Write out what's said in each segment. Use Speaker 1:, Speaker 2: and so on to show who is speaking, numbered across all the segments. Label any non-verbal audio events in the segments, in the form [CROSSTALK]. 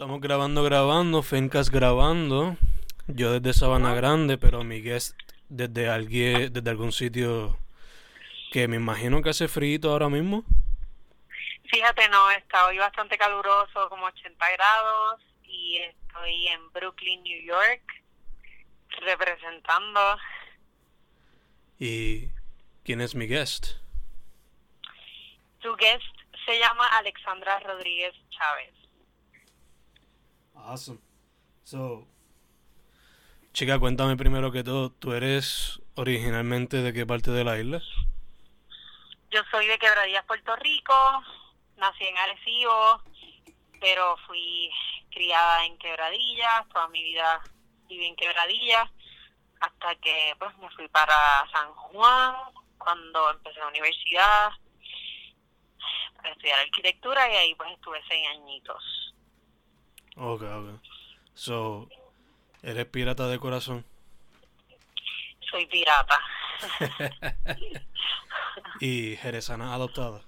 Speaker 1: Estamos grabando, grabando, Fencas grabando. Yo desde Sabana Grande, pero mi guest desde, alguien, desde algún sitio que me imagino que hace frío ahora mismo.
Speaker 2: Fíjate, no, está hoy bastante caluroso, como 80 grados, y estoy en Brooklyn, New York, representando.
Speaker 1: ¿Y quién es mi guest?
Speaker 2: Tu guest se llama Alexandra Rodríguez Chávez.
Speaker 1: Awesome. So, chica, cuéntame primero que todo, ¿tú eres originalmente de qué parte de la isla?
Speaker 2: Yo soy de Quebradillas, Puerto Rico. Nací en Arecibo, pero fui criada en Quebradillas. Toda mi vida viví en Quebradillas hasta que pues me fui para San Juan cuando empecé la universidad para estudiar arquitectura y ahí pues estuve seis añitos.
Speaker 1: Ok, ok. So, ¿eres pirata de corazón?
Speaker 2: Soy pirata. [LAUGHS]
Speaker 1: ¿Y jerezana adoptada?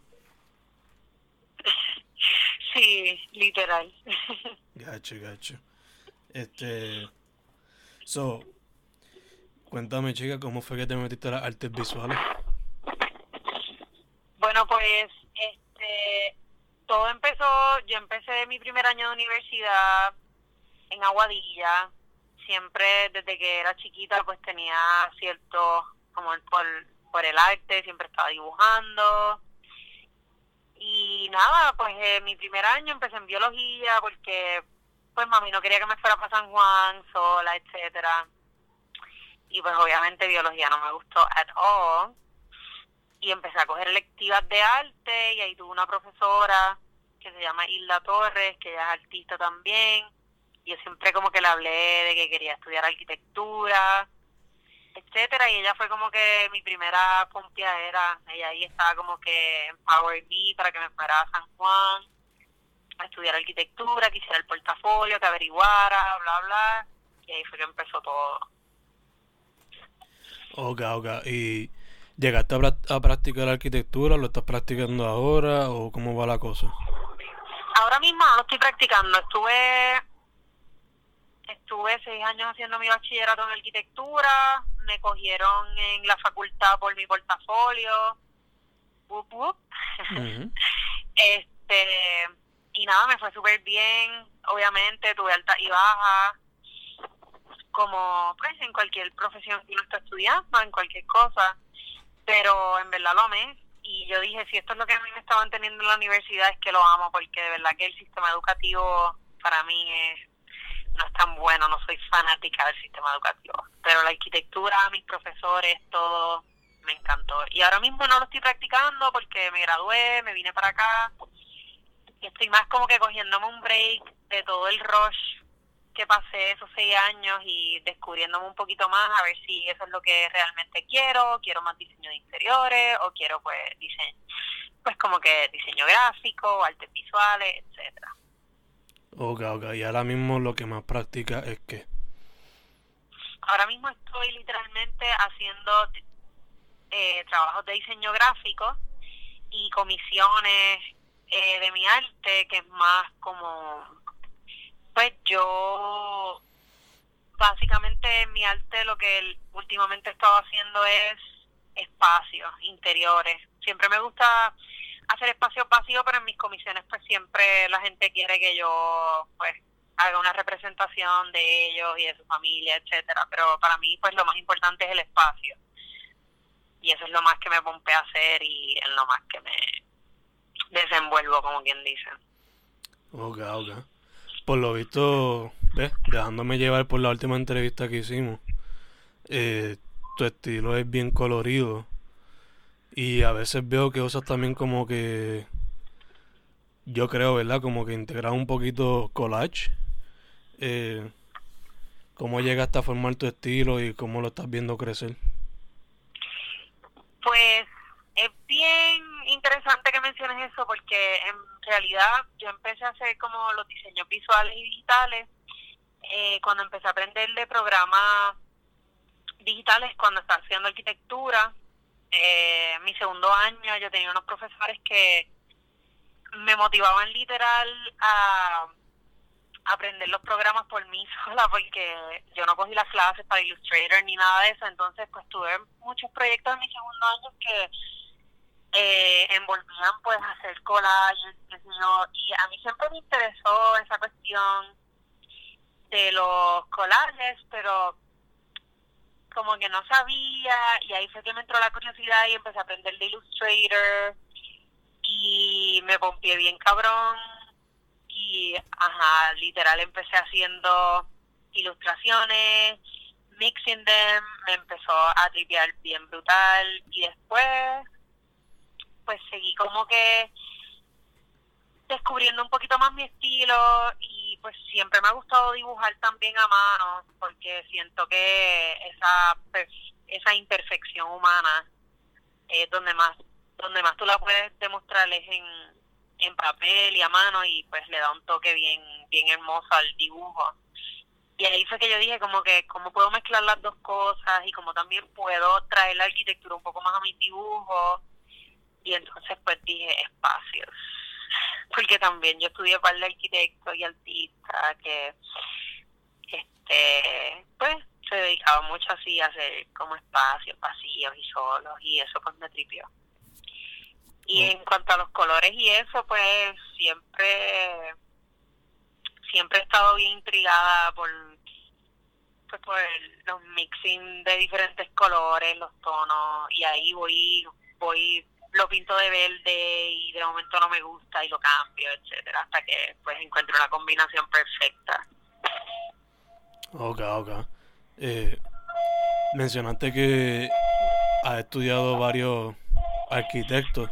Speaker 2: Sí, literal.
Speaker 1: Gacho, gacho. Este. So, cuéntame, chica, ¿cómo fue que te metiste a las artes visuales?
Speaker 2: Bueno, pues. Yo empecé mi primer año de universidad en Aguadilla. Siempre, desde que era chiquita, pues tenía cierto. como por, por el arte, siempre estaba dibujando y nada, pues eh, mi primer año empecé en biología porque pues mami no quería que me fuera para San Juan sola, etcétera. Y pues obviamente biología no me gustó at all. Y empecé a coger electivas de arte y ahí tuve una profesora que se llama Hilda Torres, que ella es artista también. Yo siempre como que le hablé de que quería estudiar arquitectura etcétera y ella fue como que mi primera era ella ahí estaba como que en Power Me para que me fuera a San Juan a estudiar arquitectura que hiciera el portafolio que averiguara bla bla y ahí fue que empezó todo.
Speaker 1: Ok ok y llegaste a practicar arquitectura lo estás practicando ahora o cómo va la cosa
Speaker 2: ahora mismo no lo estoy practicando. Estuve estuve seis años haciendo mi bachillerato en arquitectura, me cogieron en la facultad por mi portafolio, [LAUGHS] este y nada, me fue súper bien, obviamente tuve alta y baja, como pues en cualquier profesión que uno está estudiando, en cualquier cosa, pero en verdad lo amé y yo dije, si esto es lo que a mí me estaban teniendo en la universidad es que lo amo, porque de verdad que el sistema educativo para mí es no es tan bueno, no soy fanática del sistema educativo, pero la arquitectura, mis profesores, todo me encantó. Y ahora mismo no lo estoy practicando porque me gradué, me vine para acá y estoy más como que cogiéndome un break de todo el rush que pasé esos seis años y descubriéndome un poquito más a ver si eso es lo que realmente quiero, quiero más diseño de interiores o quiero pues diseño, pues como que diseño gráfico, artes visuales, etcétera.
Speaker 1: Ok, ok. Y ahora mismo lo que más practica es que.
Speaker 2: Ahora mismo estoy literalmente haciendo eh, trabajos de diseño gráfico y comisiones eh, de mi arte, que es más como. Pues yo. Básicamente mi arte lo que últimamente he estado haciendo es espacios interiores. Siempre me gusta hacer espacio vacío, pero en mis comisiones pues siempre la gente quiere que yo pues haga una representación de ellos y de su familia, etcétera, pero para mí pues lo más importante es el espacio. Y eso es lo más que me pompe a hacer y es lo más que me desenvuelvo, como quien dice.
Speaker 1: Ok, ok. Por lo visto, ¿ves? dejándome llevar por la última entrevista que hicimos, eh, tu estilo es bien colorido y a veces veo que usas también como que yo creo, ¿verdad? Como que integrar un poquito collage. Eh, ¿Cómo llegaste a formar tu estilo y cómo lo estás viendo crecer?
Speaker 2: Pues es bien interesante que menciones eso porque en realidad yo empecé a hacer como los diseños visuales y digitales eh, cuando empecé a aprender de programas digitales cuando estaba haciendo arquitectura. Eh, mi segundo año yo tenía unos profesores que me motivaban literal a aprender los programas por mí [LAUGHS] sola porque yo no cogí las clases para Illustrator ni nada de eso, entonces pues tuve muchos proyectos en mi segundo año que eh, envolvían pues hacer collages, y a mí siempre me interesó esa cuestión de los collages, pero como que no sabía y ahí fue que me entró la curiosidad y empecé a aprender de Illustrator y me pompié bien cabrón y ajá, literal empecé haciendo ilustraciones, mixing them, me empezó a tripear bien brutal y después pues seguí como que descubriendo un poquito más mi estilo y pues siempre me ha gustado dibujar también a mano porque siento que esa esa imperfección humana es donde más donde más tú la puedes demostrar es en, en papel y a mano y pues le da un toque bien bien hermoso al dibujo. Y ahí fue que yo dije como que cómo puedo mezclar las dos cosas y como también puedo traer la arquitectura un poco más a mis dibujos y entonces pues dije espacios. Porque también yo estudié para el arquitecto y artista que este pues se dedicaba mucho así a hacer como espacios vacíos y solos y eso pues me tripió. Y en cuanto a los colores y eso pues siempre siempre he estado bien intrigada por pues por los mixing de diferentes colores los tonos y ahí voy voy lo pinto de verde y de momento no me gusta y lo cambio, etcétera, hasta que pues encuentro una combinación perfecta.
Speaker 1: Ok, ok. Eh, mencionaste que has estudiado varios arquitectos.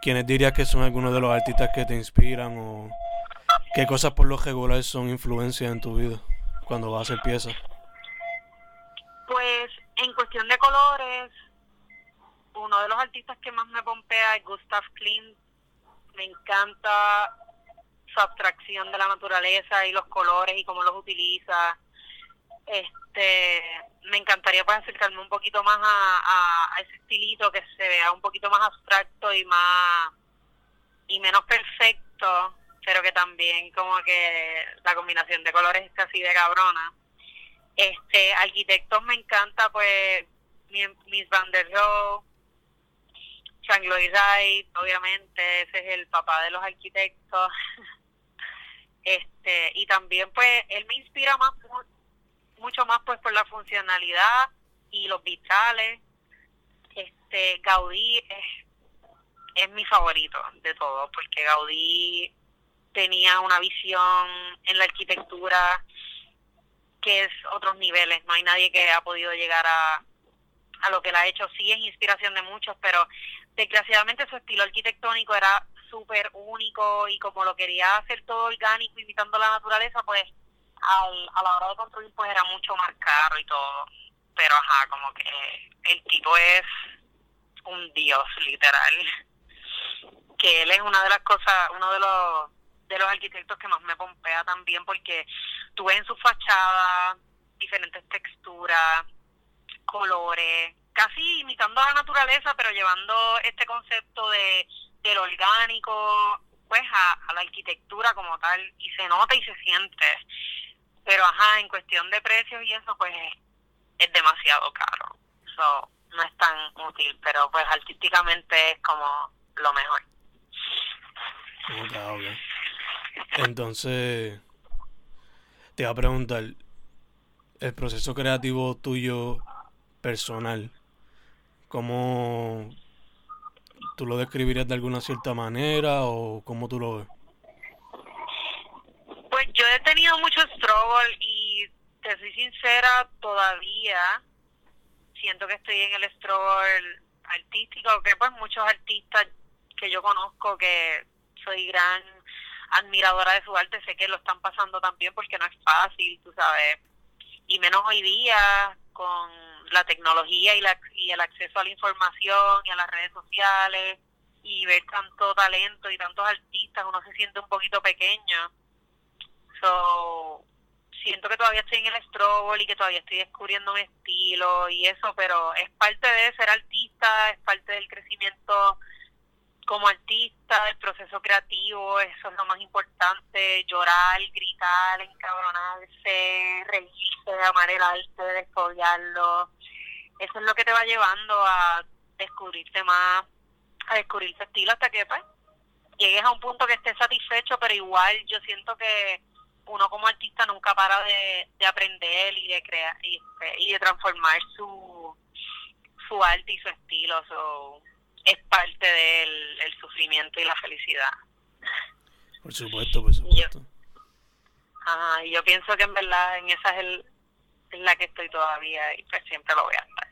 Speaker 1: ¿Quiénes dirías que son algunos de los artistas que te inspiran o qué cosas por lo regular son influencias en tu vida cuando vas a hacer piezas?
Speaker 2: Pues en cuestión de colores, uno de los artistas que más me pompea es Gustav Klimt. Me encanta su abstracción de la naturaleza y los colores y cómo los utiliza. Este, me encantaría pues acercarme un poquito más a, ese estilito que se vea un poquito más abstracto y más y menos perfecto, pero que también como que la combinación de colores es casi de cabrona. Este, arquitectos me encanta pues Miss Van der Rohe, Changloy Wright, obviamente, ese es el papá de los arquitectos. [LAUGHS] este Y también, pues, él me inspira más, mucho más, pues, por la funcionalidad y los vitales. Este, Gaudí es, mi favorito de todos, porque Gaudí tenía una visión en la arquitectura que es otros niveles. No hay nadie que ha podido llegar a, a lo que él ha hecho. Sí es inspiración de muchos, pero desgraciadamente su estilo arquitectónico era súper único y como lo quería hacer todo orgánico, imitando la naturaleza, pues al, a la hora de construir pues era mucho más caro y todo. Pero ajá, como que el tipo es un dios literal. [LAUGHS] Que él es una de las cosas, uno de los de los arquitectos que más me pompea también porque tú ves en su fachada diferentes texturas, colores, casi imitando a la naturaleza, pero llevando este concepto de del orgánico pues a, la arquitectura como tal y se nota y se siente. Pero ajá, en cuestión de precios y eso pues es demasiado caro. So, no es tan útil, pero pues artísticamente es como lo mejor.
Speaker 1: Entonces, te voy a preguntar, el proceso creativo tuyo personal, ¿Cómo tú lo describirías de alguna cierta manera o cómo tú lo ves?
Speaker 2: Pues yo he tenido mucho struggle y te soy sincera, todavía siento que estoy en el struggle artístico, que pues muchos artistas que yo conozco que soy gran admiradora de su arte, sé que lo están pasando también porque no es fácil, tú sabes, y menos hoy día con la tecnología y, la, el acceso a la información y a las redes sociales y ver tanto talento y tantos artistas, uno se siente un poquito pequeño. So, siento que todavía estoy en el strobo y que todavía estoy descubriendo mi estilo y eso, pero es parte de ser artista, es parte del crecimiento como artista, el proceso creativo, eso es lo más importante, llorar, gritar, encabronarse, reírse, amar el arte, descollarlo, eso es lo que te va llevando a descubrirte más, a descubrir tu estilo hasta que pues llegues a un punto que estés satisfecho, pero igual yo siento que uno como artista nunca para de, de aprender y de crear y, y de transformar su su arte y su estilo. So, es parte del el sufrimiento y la felicidad.
Speaker 1: Por supuesto, por supuesto.
Speaker 2: Yo, y yo pienso que en verdad en esa es, el, es la que estoy todavía y pues siempre lo voy a estar.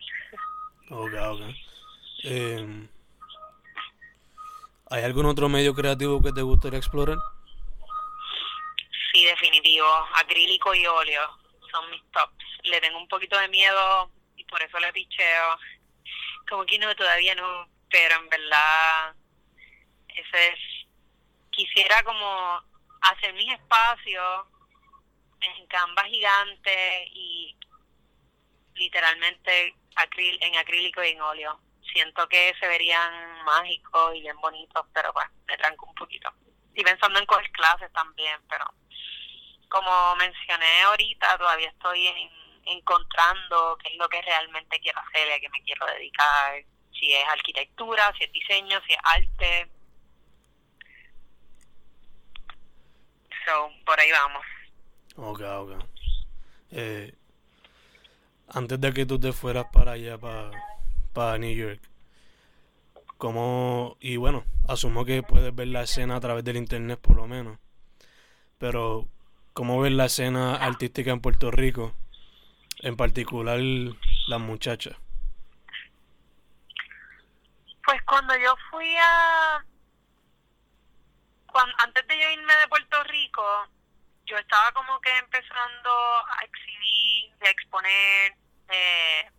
Speaker 1: Ok, ok. Eh, ¿Hay algún otro medio creativo que te gustaría explorar?
Speaker 2: Sí, definitivo. Acrílico y óleo son mis tops. Le tengo un poquito de miedo y por eso le picheo. Como que no, todavía no pero en verdad ese es quisiera como hacer mis espacios en canvas gigantes y literalmente acril en acrílico y en óleo siento que se verían mágicos y bien bonitos pero bueno me tranco un poquito y pensando en coger clases también pero como mencioné ahorita todavía estoy encontrando qué es lo que realmente quiero hacer a qué me quiero dedicar si es arquitectura, si es diseño, si es arte. So, por ahí vamos.
Speaker 1: Ok, ok. Eh, antes de que tú te fueras para allá, para, para New York, ¿cómo...? Y bueno, asumo que puedes ver la escena a través del internet por lo menos. Pero, ¿cómo ves la escena artística en Puerto Rico? En particular, las muchachas.
Speaker 2: Pues cuando yo fui a... Cuando, antes de yo irme de Puerto Rico, yo estaba como que empezando a exhibir, a exponer. Eh,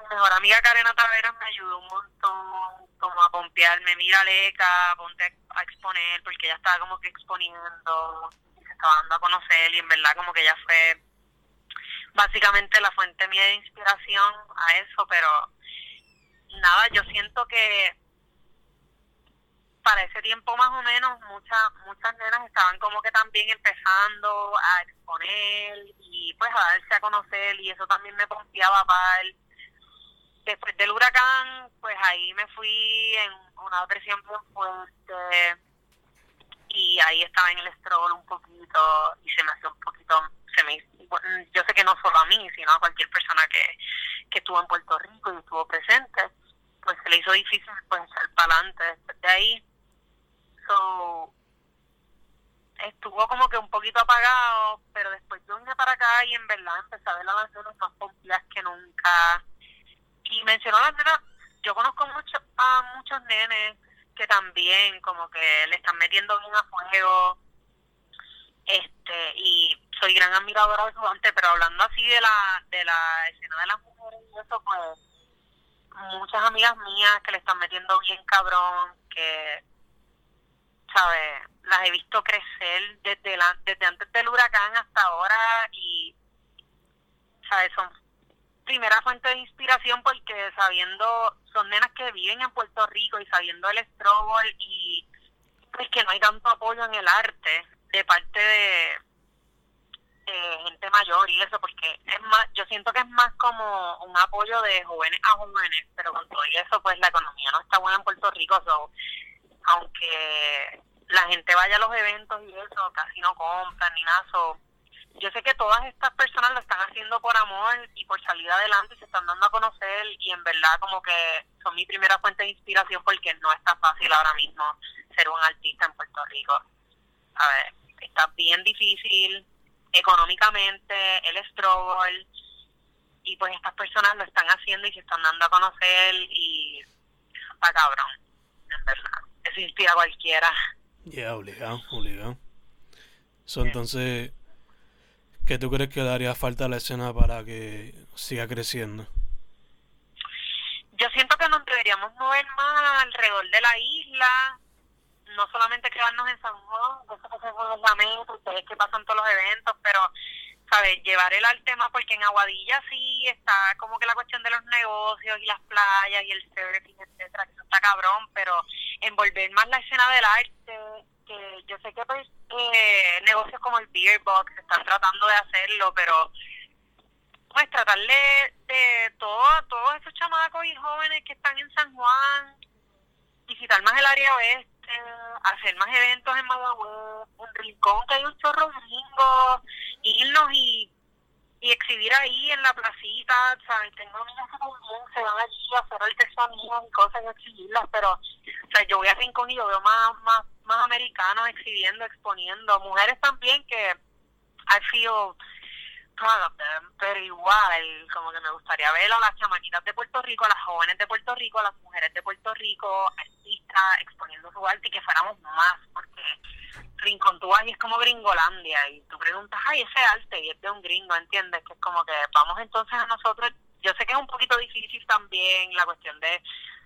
Speaker 2: mi mejor amiga Karena Taveras me ayudó un montón como a pompearme, mira Leca, ponte a exponer, porque ella estaba como que exponiendo, y se estaba dando a conocer y en verdad como que ella fue básicamente la fuente mía de inspiración a eso, pero nada, yo siento que para ese tiempo más o menos muchas muchas nenas estaban como que también empezando a exponer y pues a darse a conocer y eso también me confiaba para él. Después del huracán, pues ahí me fui en una depresión muy fuerte y ahí estaba en el estrol un poquito y se me hacía un poquito, se me yo sé que no solo a mí, sino a cualquier persona que, que estuvo en Puerto Rico y estuvo presente pues se le hizo difícil pues echar para adelante después de ahí. So, estuvo como que un poquito apagado, pero después yo vine para acá y en verdad empecé a ver las canciones más complejas que nunca. Y mencionó las nenas, yo conozco mucho a muchos nenes que también como que le están metiendo bien a fuego este y soy gran admiradora de su arte pero hablando así de la de la escena de las mujeres y eso pues muchas amigas mías que le están metiendo bien cabrón, que, ¿sabes? Las he visto crecer desde, la, desde antes del huracán hasta ahora y, ¿sabes? Son primera fuente de inspiración porque sabiendo, son nenas que viven en Puerto Rico y sabiendo el struggle y pues que no hay tanto apoyo en el arte de parte de gente mayor y eso, porque es más, yo siento que es más como un apoyo de jóvenes a jóvenes, pero con todo eso, pues la economía no está buena en Puerto Rico, so, aunque la gente vaya a los eventos y eso, casi no compran ni nada, so, yo sé que todas estas personas lo están haciendo por amor y por salir adelante y se están dando a conocer y en verdad como que son mi primera fuente de inspiración porque no está fácil ahora mismo ser un artista en Puerto Rico. A ver, está bien difícil, económicamente, el struggle, y pues estas personas lo están haciendo y se están dando a conocer y está cabrón, en verdad. Eso inspira a cualquiera.
Speaker 1: Ya, obligado, obligado. So, entonces, ¿qué tú crees que le haría falta a la escena para que siga creciendo?
Speaker 2: Yo siento que nos deberíamos mover más alrededor de la isla, no solamente quedarnos en San Juan, eso que se fue la meta, ustedes que pasan todos los eventos, pero, ¿sabes? Llevar el arte más, porque en Aguadilla sí está como que la cuestión de los negocios y las playas y el surfing, etcétera, que eso está cabrón, pero envolver más la escena del arte, que yo sé que pues, eh, negocios como el Beer Box están tratando de hacerlo, pero pues tratar de, todo, todos esos chamacos y jóvenes que están en San Juan, visitar más el área oeste, hacer más eventos en Mayagüez, en Rincón, que hay un chorro gringo, irnos y, y exhibir ahí en la placita, ¿sabes? Tengo amigas que también se van allí a hacer artesanías y cosas y exhibirlas, pero o sea, yo voy a Rincón y yo veo más, más, más americanos exhibiendo, exponiendo, mujeres también que I feel proud pero igual, como que me gustaría ver a las chamaquitas de Puerto Rico, a las jóvenes de Puerto Rico, a las mujeres de Puerto Rico, artistas, exponiendo su arte y que fuéramos más, porque Rincón tú vas y es como Gringolandia y tú preguntas, ay, ese arte y es de un gringo, ¿entiendes? Que es como que vamos entonces a nosotros, yo sé que es un poquito difícil también la cuestión de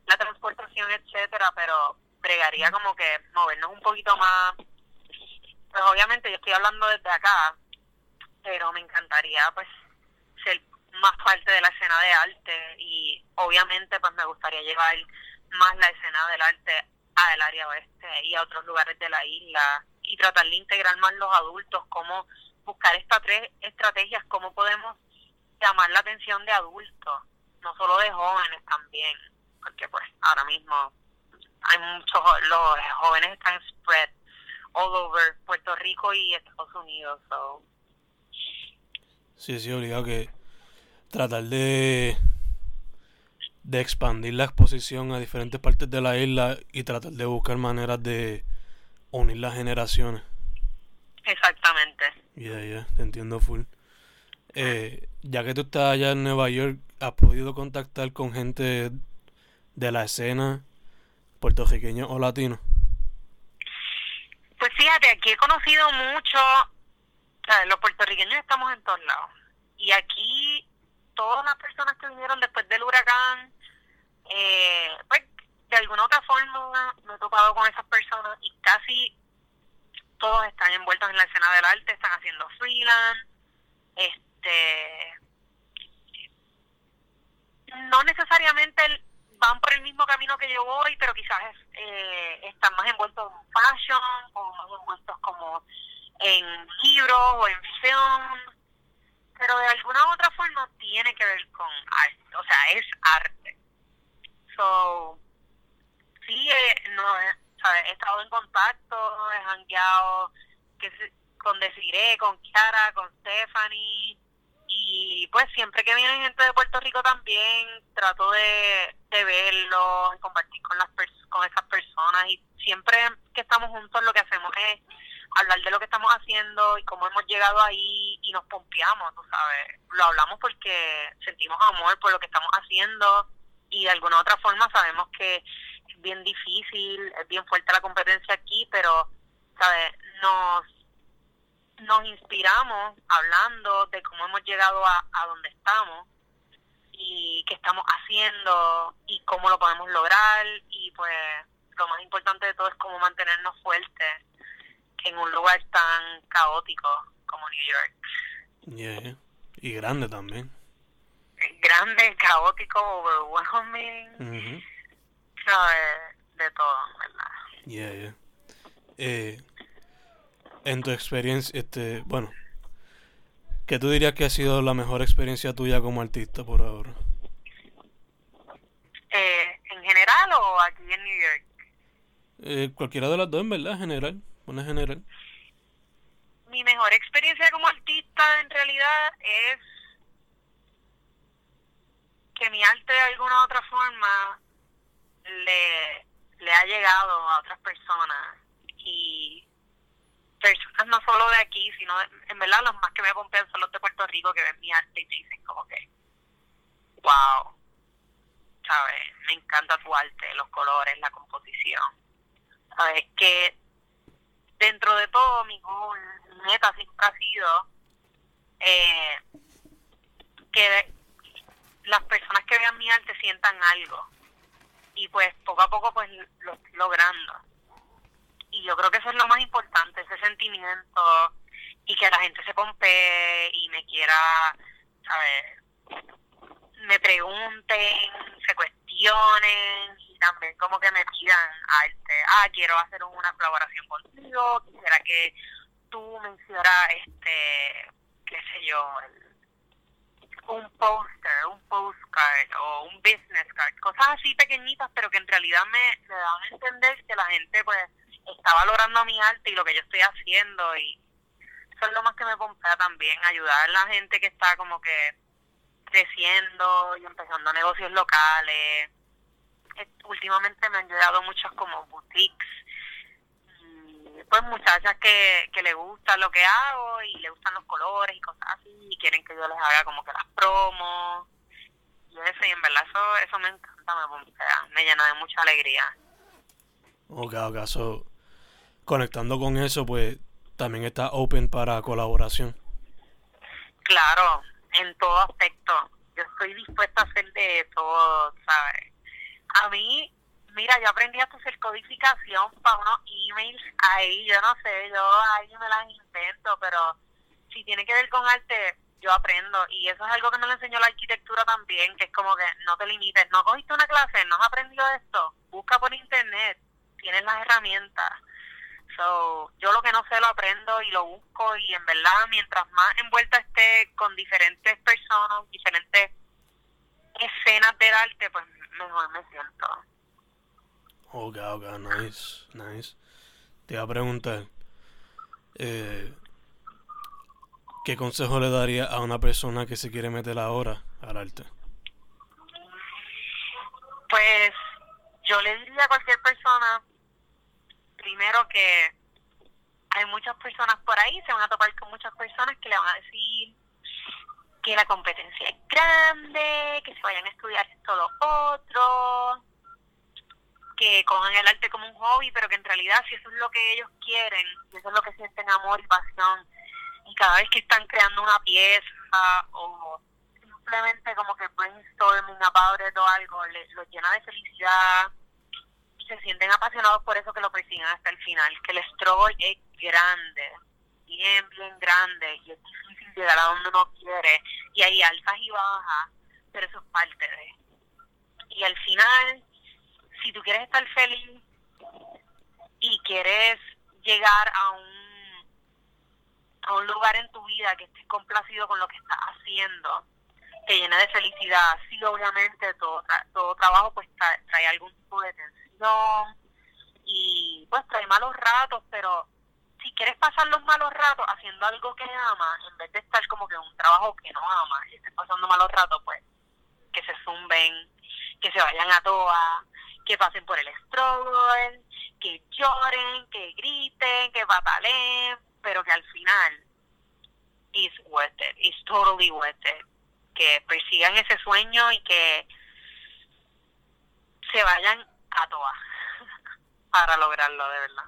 Speaker 2: la transportación, etcétera, pero bregaría como que movernos un poquito más, pues obviamente yo estoy hablando desde acá, pero me encantaría pues ser más parte de la escena de arte y obviamente pues me gustaría llevar más la escena del arte al área oeste y a otros lugares de la isla y tratar de integrar más los adultos, cómo buscar estas tres estrategias, cómo podemos llamar la atención de adultos, no solo de jóvenes también, porque pues ahora mismo hay muchos, los jóvenes están spread all over Puerto Rico y Estados Unidos, so.
Speaker 1: Sí, sí, obligado que tratar de, de expandir la exposición a diferentes partes de la isla y tratar de buscar maneras de unir las generaciones.
Speaker 2: Exactamente.
Speaker 1: Ya, ya, te entiendo full. Eh, ya que tú estás allá en Nueva York, ¿has podido contactar con gente de la escena puertorriqueño o latino?
Speaker 2: Pues fíjate, aquí he conocido mucho los puertorriqueños estamos en todos lados. Y aquí, todas las personas que vinieron después del huracán, eh, pues de alguna otra forma me he topado con esas personas y casi todos están envueltos en la escena del arte, están haciendo freelance, este no necesariamente van por el mismo camino que yo voy, pero quizás eh, están más envueltos en fashion o más envueltos como en libros o en film, pero de alguna u otra forma tiene que ver con arte, o sea, es arte. So, sí, eh, no, he estado en contacto, he hangueado que con Desiree, con Kiara, con Stephanie, y pues siempre que viene gente de Puerto Rico también trato de, de verlo, y compartir con las con esas personas y siempre que estamos juntos lo que hacemos es hablar de lo que estamos haciendo y cómo hemos llegado ahí y nos pompeamos, tú sabes. Lo hablamos porque sentimos amor por lo que estamos haciendo y de alguna otra forma sabemos que es bien difícil, es bien fuerte la competencia aquí, pero, ¿sabes? Nos, nos inspiramos hablando de cómo hemos llegado a, a donde estamos y qué estamos haciendo y cómo lo podemos lograr y pues lo más importante de todo es cómo mantenernos fuertes en un lugar tan caótico como New
Speaker 1: York. Yeah. Y grande también.
Speaker 2: Grande, caótico, overwhelming. de todo, ¿verdad?
Speaker 1: Yeah, yeah. Eh, en tu experiencia, este, bueno, ¿qué tú dirías que ha sido la mejor experiencia tuya como artista por ahora?
Speaker 2: Eh, ¿En general o aquí en New York?
Speaker 1: Eh, cualquiera de las dos, en verdad, en general una general?
Speaker 2: Mi mejor experiencia como artista en realidad es que mi arte de alguna u otra forma le, le ha llegado a otras personas y personas no solo de aquí, sino en verdad los más que me acompañan son los de Puerto Rico que ven mi arte y dicen como que, wow, ¿sabes? Me encanta tu arte, los colores, la composición. ¿Sabes? Que dentro de todo mi goal, mi meta siempre ha sido eh, que las personas que vean mi arte sientan algo y pues poco a poco pues lo logrando y yo creo que eso es lo más importante ese sentimiento y que la gente se pompe y me quiera sabes me pregunten se cuestionen y también como que me pidan arte ah quiero hacer una colaboración contigo quisiera que tú me hicieras este qué sé yo un póster, un postcard o un business card, cosas así pequeñitas, pero que en realidad me, me dan a entender que la gente pues está valorando mi arte y lo que yo estoy haciendo y eso es lo más que me pompea también, ayudar a la gente que está como que creciendo y empezando negocios locales. Últimamente me han llegado muchas como boutiques pues muchachas que, que le gusta lo que hago y le gustan los colores y cosas así y quieren que yo les haga como que las promos y eso y en verdad eso, eso me encanta, me, me llena de mucha alegría.
Speaker 1: Ok, ok, so, conectando con eso pues también está open para colaboración.
Speaker 2: Claro, en todo aspecto. Yo estoy dispuesta a hacer de todo, ¿sabes? A mí mira, yo aprendí a hacer codificación para unos emails ahí, yo no sé, yo ahí me las invento, pero si tiene que ver con arte, yo aprendo. Y eso es algo que me lo enseñó la arquitectura también, que es como que no te limites, no cogiste una clase, no has aprendido esto, busca por internet, tienes las herramientas. So, yo lo que no sé lo aprendo y lo busco y en verdad mientras más envuelta esté con diferentes personas, diferentes escenas del arte, pues mejor me siento.
Speaker 1: Ok, ok, nice, nice. Te iba a preguntar, eh, ¿qué consejo le daría a una persona que se quiere meter ahora al arte?
Speaker 2: Pues yo le diría a cualquier persona, primero que hay muchas personas por ahí, se van a topar con muchas personas que le van a decir que la competencia es grande, que se vayan a estudiar esto lo otro, que cojan el arte como un hobby, pero que en realidad si eso es lo que ellos quieren, si eso es lo que sienten amor y pasión, y cada vez que están creando una pieza o simplemente como que brainstorming about o algo, les, los llena de felicidad, se sienten apasionados por eso que lo persigan hasta el final, que el struggle es grande, bien, bien grande, y es difícil llegar a donde uno quiere, y hay alzas y bajas, pero eso es parte de. Y al final, si tú quieres estar feliz y quieres llegar a un a un lugar en tu vida que estés complacido con lo que estás haciendo, te llena de felicidad. Sí, obviamente todo todo trabajo pues trae, algún tipo de tensión y pues trae malos ratos, pero si quieres pasar los malos ratos haciendo algo que amas, en vez de estar como que en un trabajo que no amas y estés pasando malos ratos, pues que se zumben, que se vayan a todas, que pasen por el struggle, que lloren, que griten, que bataleen, pero que al final is worth it, is totally worth it. Que persigan ese sueño y que se vayan a todas [LAUGHS] para lograrlo de verdad.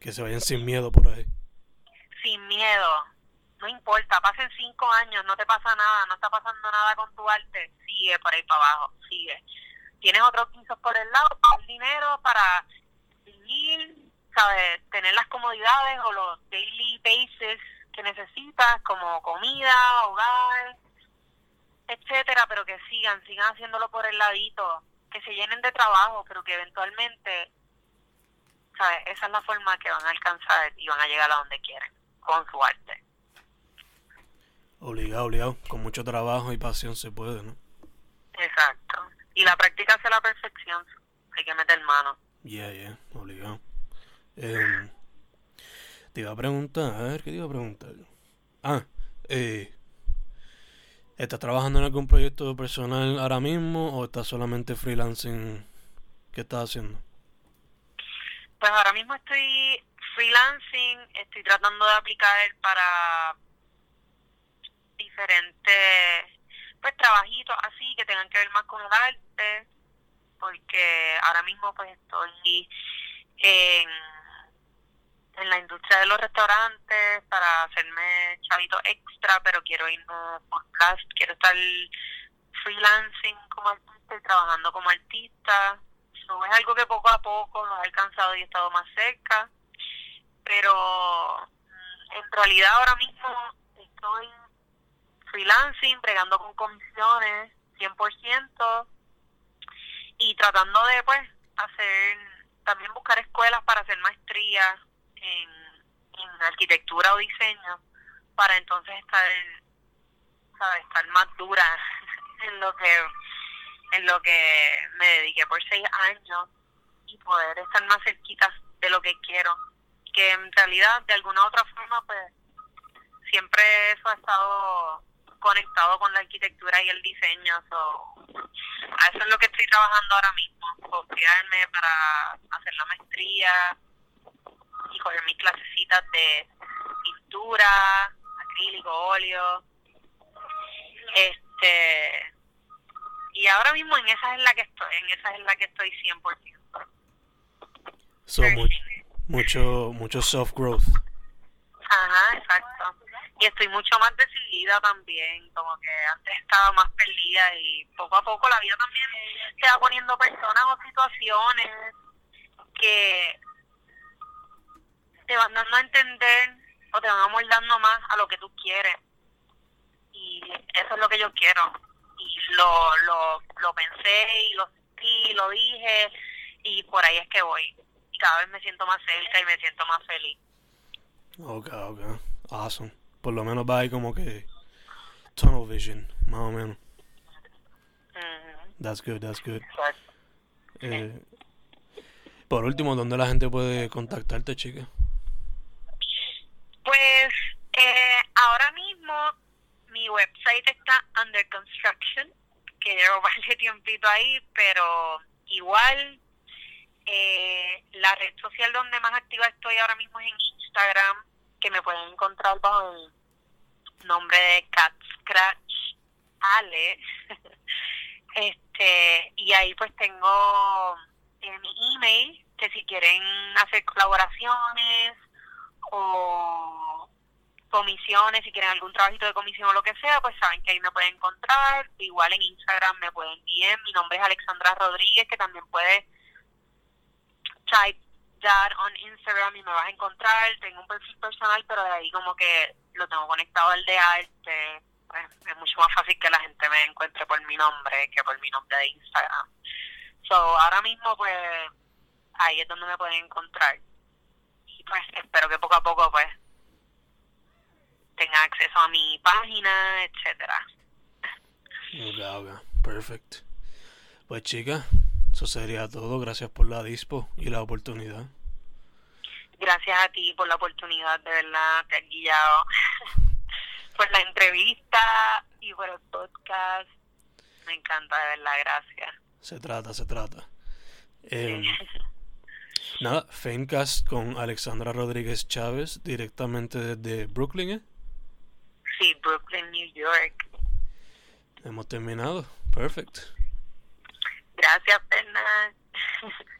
Speaker 1: Que se vayan sin miedo por ahí.
Speaker 2: Sin miedo. No importa, pasen cinco años, no te pasa nada, no está pasando nada con tu arte, sigue por ahí para abajo, sigue tienes otros pisos por el lado, el dinero para vivir, ¿sabes? Tener las comodidades o los daily bases que necesitas, como comida, hogar, etcétera, pero que sigan, sigan haciéndolo por el ladito, que se llenen de trabajo, pero que eventualmente, ¿sabes? Esa es la forma que van a alcanzar y van a llegar a donde quieren, con su arte.
Speaker 1: Obligado, obligado. Con mucho trabajo y pasión se puede, ¿no?
Speaker 2: Exacto. Y la práctica hace la perfección. Hay que meter mano.
Speaker 1: Yeah, yeah, obligado. Eh, te iba a preguntar, a ver, ¿qué te iba a preguntar? Ah, eh, ¿estás trabajando en algún proyecto personal ahora mismo o estás solamente freelancing? ¿Qué estás haciendo?
Speaker 2: Pues ahora mismo estoy freelancing, estoy tratando de aplicar para diferentes pues trabajitos así que tengan que ver más con el arte, porque ahora mismo pues estoy en en la industria de los restaurantes para hacerme chavito extra, pero quiero irme podcast, quiero estar freelancing como artista y trabajando como artista. So, es algo que poco a poco lo he alcanzado y he estado más cerca, pero mm, en realidad ahora mismo estoy freelancing, bregando con comisiones 100% y tratando de pues hacer también buscar escuelas para hacer maestría en, en arquitectura o diseño para entonces estar ¿sabes? estar más dura [LAUGHS] en lo que en lo que me dediqué por seis años y poder estar más cerquita de lo que quiero que en realidad de alguna otra forma pues siempre eso ha estado conectado con la arquitectura y el diseño a eso es lo que estoy trabajando ahora mismo confiarme para hacer la maestría y coger mis clasecitas de pintura acrílico óleo. Este y ahora mismo en esa es la que estoy en esa es la que estoy 100%
Speaker 1: so, mucho mucho self growth.
Speaker 2: Ajá exacto. Y estoy mucho más decidida también como que antes estaba más perdida y poco a poco la vida también te va poniendo personas o situaciones que te van dando a entender o te van amoldando más a lo que tú quieres. Y eso es lo que yo quiero. Y lo, lo, lo pensé y lo sentí, lo dije y por ahí es que voy. Y cada vez me siento más cerca y me siento más feliz.
Speaker 1: Ok ok. Awesome. Por lo menos va ahí como que tunnel vision más o menos. That's good that's good. Eh, por último dónde la gente puede contactarte chica
Speaker 2: pues eh, ahora mismo website está under construction, que llevo bastante [LAUGHS] tiempito ahí, pero igual eh, la red social donde más activa estoy ahora mismo es en Instagram, que me pueden encontrar bajo el nombre de Cat Scratch Ale. [LAUGHS] este Y ahí pues tengo eh, mi email, que si quieren hacer colaboraciones o comisiones, si quieren algún trabajito de comisión o lo que sea, pues saben que ahí me pueden encontrar. Igual en Instagram me pueden enviar. Mi nombre es Alexandra Rodríguez, que también puede type that on Instagram y me vas a encontrar. Tengo un perfil personal, pero de ahí como que lo tengo conectado al de arte. Pues es mucho más fácil que la gente me encuentre por mi nombre que por mi nombre de Instagram. So, ahora mismo, pues, ahí es donde me pueden encontrar pues espero que poco a poco pues tenga acceso a mi página, etcétera.
Speaker 1: Ok, ok, perfecto. Pues chica, eso sería todo. Gracias por la dispo y la oportunidad.
Speaker 2: Gracias a ti por la oportunidad, de verdad, te has guiado [LAUGHS] por la entrevista y por el podcast. Me encanta, de verdad, gracias.
Speaker 1: Se trata, se trata. Eh, Nada, Famecast con Alexandra Rodríguez Chávez, directamente desde Brooklyn, ¿eh?
Speaker 2: Sí, Brooklyn, New York.
Speaker 1: Hemos terminado. Perfect.
Speaker 2: Gracias, Fernanda. [LAUGHS]